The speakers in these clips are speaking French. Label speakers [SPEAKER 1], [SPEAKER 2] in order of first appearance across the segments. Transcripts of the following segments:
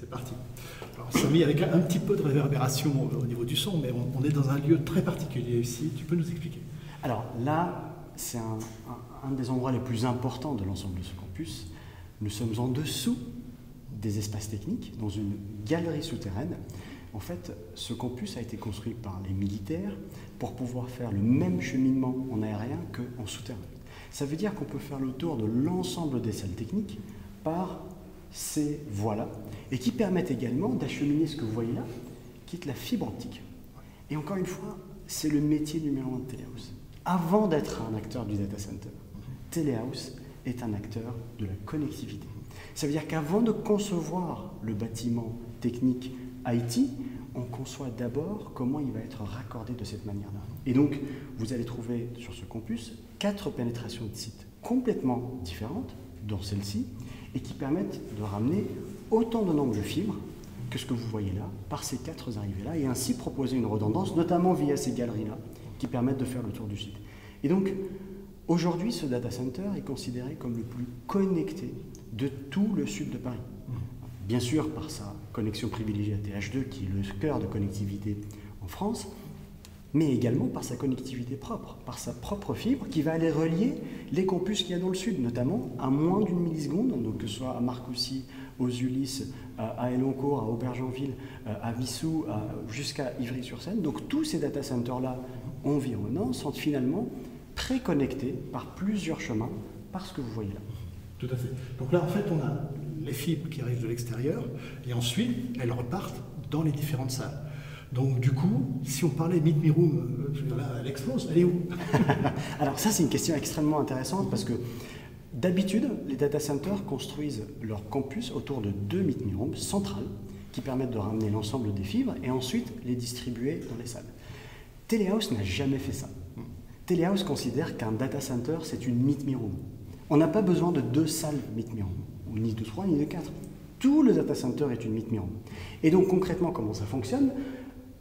[SPEAKER 1] c'est parti. Alors, Samy, avec un petit peu de réverbération au niveau du son, mais on, est dans un lieu très particulier ici. Tu peux nous expliquer?
[SPEAKER 2] Alors là, c'est un, un, des endroits les plus importants de l'ensemble de ce campus. Nous sommes en dessous des espaces techniques, dans une galerie souterraine. En fait, ce campus a été construit par les militaires pour pouvoir faire le même cheminement en aérien qu'en souterrain. Ça veut dire qu'on peut faire le tour de l'ensemble des salles techniques par ces voies-là, et qui permettent également d'acheminer ce que vous voyez là, qui est la fibre optique. Et encore une fois, c'est le métier numéro un de Telehouse. Avant d'être un acteur du data center, Telehouse est un acteur de la connectivité. Ça veut dire qu'avant de concevoir le bâtiment technique IT, on conçoit d'abord comment il va être raccordé de cette manière-là. Et donc, vous allez trouver sur ce campus quatre pénétrations de sites complètement différentes, dont celle-ci, et qui permettent de ramener autant de nombre de fibres que ce que vous voyez là, par ces quatre arrivées-là, et ainsi proposer une redondance, notamment via ces galeries-là, qui permettent de faire le tour du site. Et donc, aujourd'hui, ce data center est considéré comme le plus connecté de tout le sud de Paris. Bien sûr, par sa connexion privilégiée à TH2, qui est le cœur de connectivité en France, mais également par sa connectivité propre, par sa propre fibre qui va aller relier les campus qu'il y a dans le sud, notamment à moins d'une milliseconde, donc que ce soit à Marcoussis, aux Ulysses, à Eloncourt, à Aubergenville, à Vissou, jusqu'à Ivry-sur-Seine. Donc tous ces data centers-là environnants sont finalement préconnectés par plusieurs chemins, par ce que vous voyez là.
[SPEAKER 1] Tout à fait. Donc là, en fait, on a les fibres qui arrivent de l'extérieur, et ensuite, elles repartent dans les différentes salles. Donc du coup, si on parlait Meet Me Room, euh, elle explose, elle est où
[SPEAKER 2] Alors ça, c'est une question extrêmement intéressante parce que d'habitude, les data centers construisent leur campus autour de deux Meet Me Rooms centrales qui permettent de ramener l'ensemble des fibres et ensuite les distribuer dans les salles. Telehouse n'a jamais fait ça. Telehouse considère qu'un data center, c'est une Meet Me Room. On n'a pas besoin de deux salles Meet Me Room, ni de trois, ni de quatre. Tout le data center est une Meet Me Room. Et donc concrètement, comment ça fonctionne?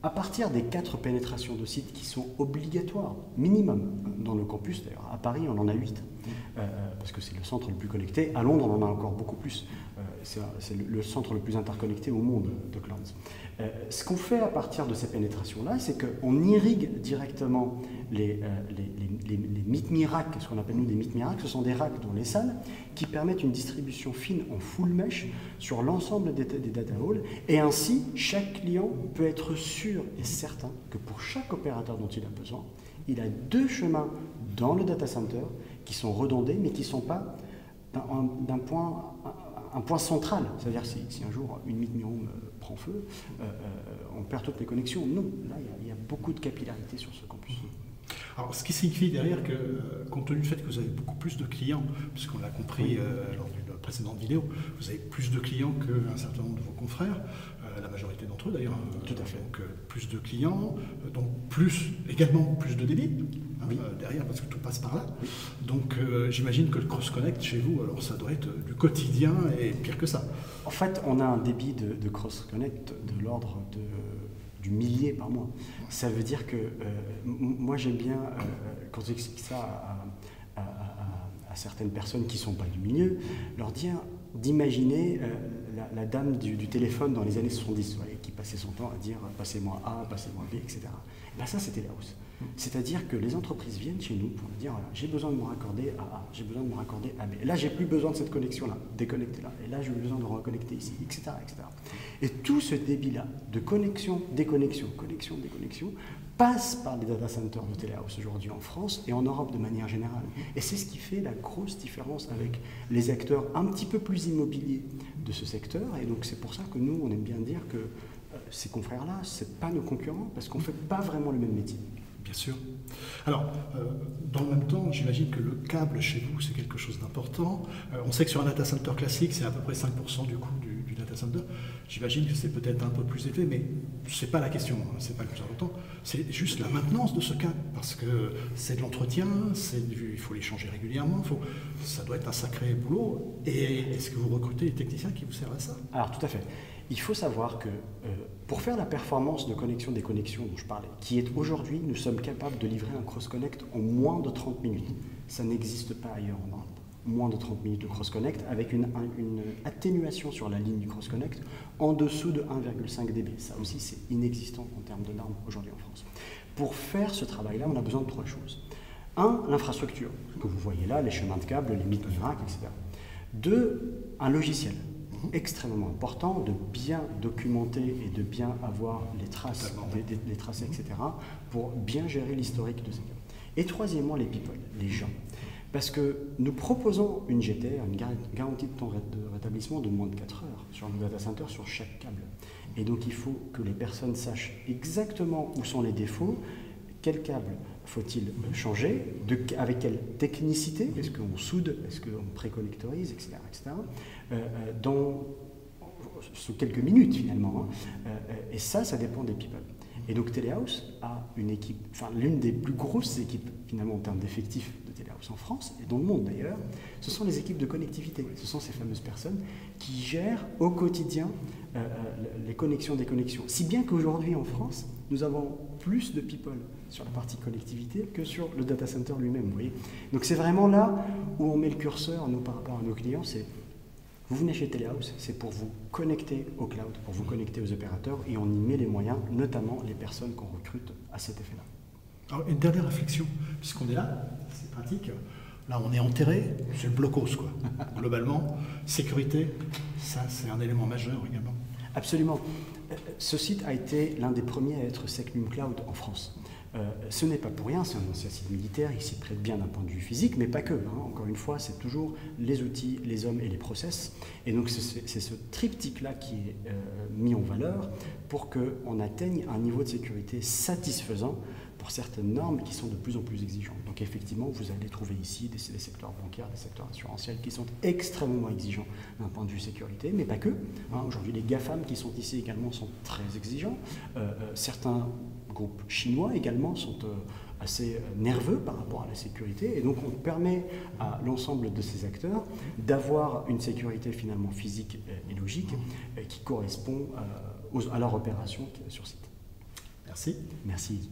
[SPEAKER 2] À partir des quatre pénétrations de sites qui sont obligatoires, minimum, dans le campus, d'ailleurs, à Paris on en a huit, euh, parce que c'est le centre le plus connecté, à Londres on en a encore beaucoup plus, euh, c'est le centre le plus interconnecté au monde de Clouds. Euh, ce qu'on fait à partir de ces pénétrations-là, c'est qu'on irrigue directement les, les, les, les, ce qu'on appelle nous des mythes miracles, ce sont des racks dans les salles qui permettent une distribution fine en full mesh sur l'ensemble des, des data halls, et ainsi chaque client peut être sûr et certain que pour chaque opérateur dont il a besoin, il a deux chemins dans le data center qui sont redondés, mais qui ne sont pas d'un point, un, point central. C'est-à-dire si, si un jour une meet room euh, prend feu, euh, euh, on perd toutes les connexions. Non, là, il y, a beaucoup de capillarité sur ce campus.
[SPEAKER 1] Alors, ce qui signifie derrière que, compte tenu du fait que vous avez beaucoup plus de clients, puisqu'on l'a compris lors d'une précédente vidéo, vous avez plus de clients qu'un certain nombre de vos confrères, la majorité d'entre eux d'ailleurs.
[SPEAKER 2] Tout à fait.
[SPEAKER 1] Donc plus de clients, donc plus également plus de débit hein, derrière parce que tout passe par là. Donc j'imagine que le cross connect chez vous, alors ça doit être du quotidien et pire que ça.
[SPEAKER 2] En fait, on a un débit de, cross connect de l'ordre de du millier par mois. Ça veut dire que moi j'aime bien, quand j'explique ça à, certaines personnes qui ne sont pas du milieu, leur dire d'imaginer la, dame du, téléphone dans les années 70, qui passait son temps à dire passez-moi A, passez-moi B, etc. Et ben ça, c'était la hausse. C'est-à-dire que les entreprises viennent chez nous pour dire voilà, j'ai besoin de me raccorder à A, j'ai besoin de me raccorder à B. Là, j'ai plus besoin de cette connexion-là, déconnectée là. Et là, j'ai besoin de reconnecter ici, etc. etc. Et tout ce débit-là de connexion, déconnexion, connexion, déconnexion, passe par les data centers de Telehouse aujourd'hui en France et en Europe de manière générale. Et c'est ce qui fait la grosse différence avec les acteurs un petit peu plus immobiliers de ce secteur. Et donc c'est pour ça que nous, on aime bien dire que euh, ces confrères-là, ce pas nos concurrents, parce qu'on ne fait pas vraiment le même métier.
[SPEAKER 1] Bien sûr. Alors, euh, dans le même temps, j'imagine que le câble chez vous, c'est quelque chose d'important. Euh, on sait que sur un data center classique, c'est à peu près 5% du coût du, data center. J'imagine que c'est peut-être un peu plus élevé, mais ce n'est pas la question, hein, c'est pas le plus important. C'est juste la maintenance de ce câble, parce que c'est de l'entretien, il faut les changer régulièrement, faut, ça doit être un sacré boulot. Et est-ce que vous recrutez des techniciens qui vous servent à ça?
[SPEAKER 2] Alors, tout à fait. Il faut savoir que euh, pour faire la performance de connexion des connexions dont je parlais, qui est aujourd'hui, nous sommes capables de livrer un cross-connect en moins de 30 minutes. Ça n'existe pas ailleurs en Europe. moins de 30 minutes de cross-connect, avec une, atténuation sur la ligne du cross-connect en dessous de 1,5 dB. Ça aussi, c'est inexistant en termes de normes aujourd'hui en France. Pour faire ce travail-là, on a besoin de trois choses. Un, l'infrastructure, que vous voyez là, les chemins de câbles, les mythes etc. Deux, un logiciel extrêmement important de bien documenter et de bien avoir les traces, les, traces etc., pour bien gérer l'historique de ces câbles. Et troisièmement, les people, les gens. Parce que nous proposons une GTR, une garantie de temps de rétablissement de moins de 4 heures sur nos data center sur chaque câble. Et donc il faut que les personnes sachent exactement où sont les défauts, quel câble faut-il changer, avec quelle technicité, est-ce qu'on soude, est-ce qu'on préconnectorise, etc. etc. Euh, euh, dans, sous quelques minutes finalement. Hein. Euh, et ça, ça dépend des people. Et donc Telehouse a une équipe, enfin l'une des plus grosses équipes finalement en termes d'effectifs en France et dans le monde d'ailleurs, ce sont les équipes de connectivité. Ce sont ces fameuses personnes qui gèrent au quotidien euh, euh, les connexions des connexions. Si bien qu'aujourd'hui en France, nous avons plus de people sur la partie connectivité que sur le data center lui-même. Donc c'est vraiment là où on met le curseur nous par rapport à nos clients. C'est vous venez chez Telehouse, c'est pour vous connecter au cloud, pour vous connecter aux opérateurs, et on y met les moyens, notamment les personnes qu'on recrute à cet effet-là.
[SPEAKER 1] Alors, une dernière réflexion, puisqu'on est là, c'est pratique. Là, on est enterré, c'est le blocos, quoi. Globalement, sécurité, ça, c'est un élément majeur également.
[SPEAKER 2] Absolument. Euh, ce site a été l'un des premiers à être Secnum Cloud en France. Euh, ce n'est pas pour rien, c'est un ancien site militaire, il s'y prête bien d'un point de vue physique, mais pas que. Hein. Encore une fois, c'est toujours les outils, les hommes et les process. Et donc c'est ce triptyque-là qui est euh, mis en valeur pour qu'on atteigne un niveau de sécurité satisfaisant pour certaines normes qui sont de plus en plus exigeantes. Donc effectivement, vous allez trouver ici des, secteurs bancaires, des secteurs assurantiels qui sont extrêmement exigeants d'un point de vue sécurité, mais pas que. Hein. Aujourd'hui, les GAFAM qui sont ici également sont très exigeants. Euh, certains groupes chinois également sont euh, assez euh, nerveux par rapport à la sécurité. Et donc on permet à l'ensemble de ces acteurs d'avoir une sécurité finalement physique et logique qui correspond à leur opération sur site.
[SPEAKER 1] Merci.
[SPEAKER 2] Merci.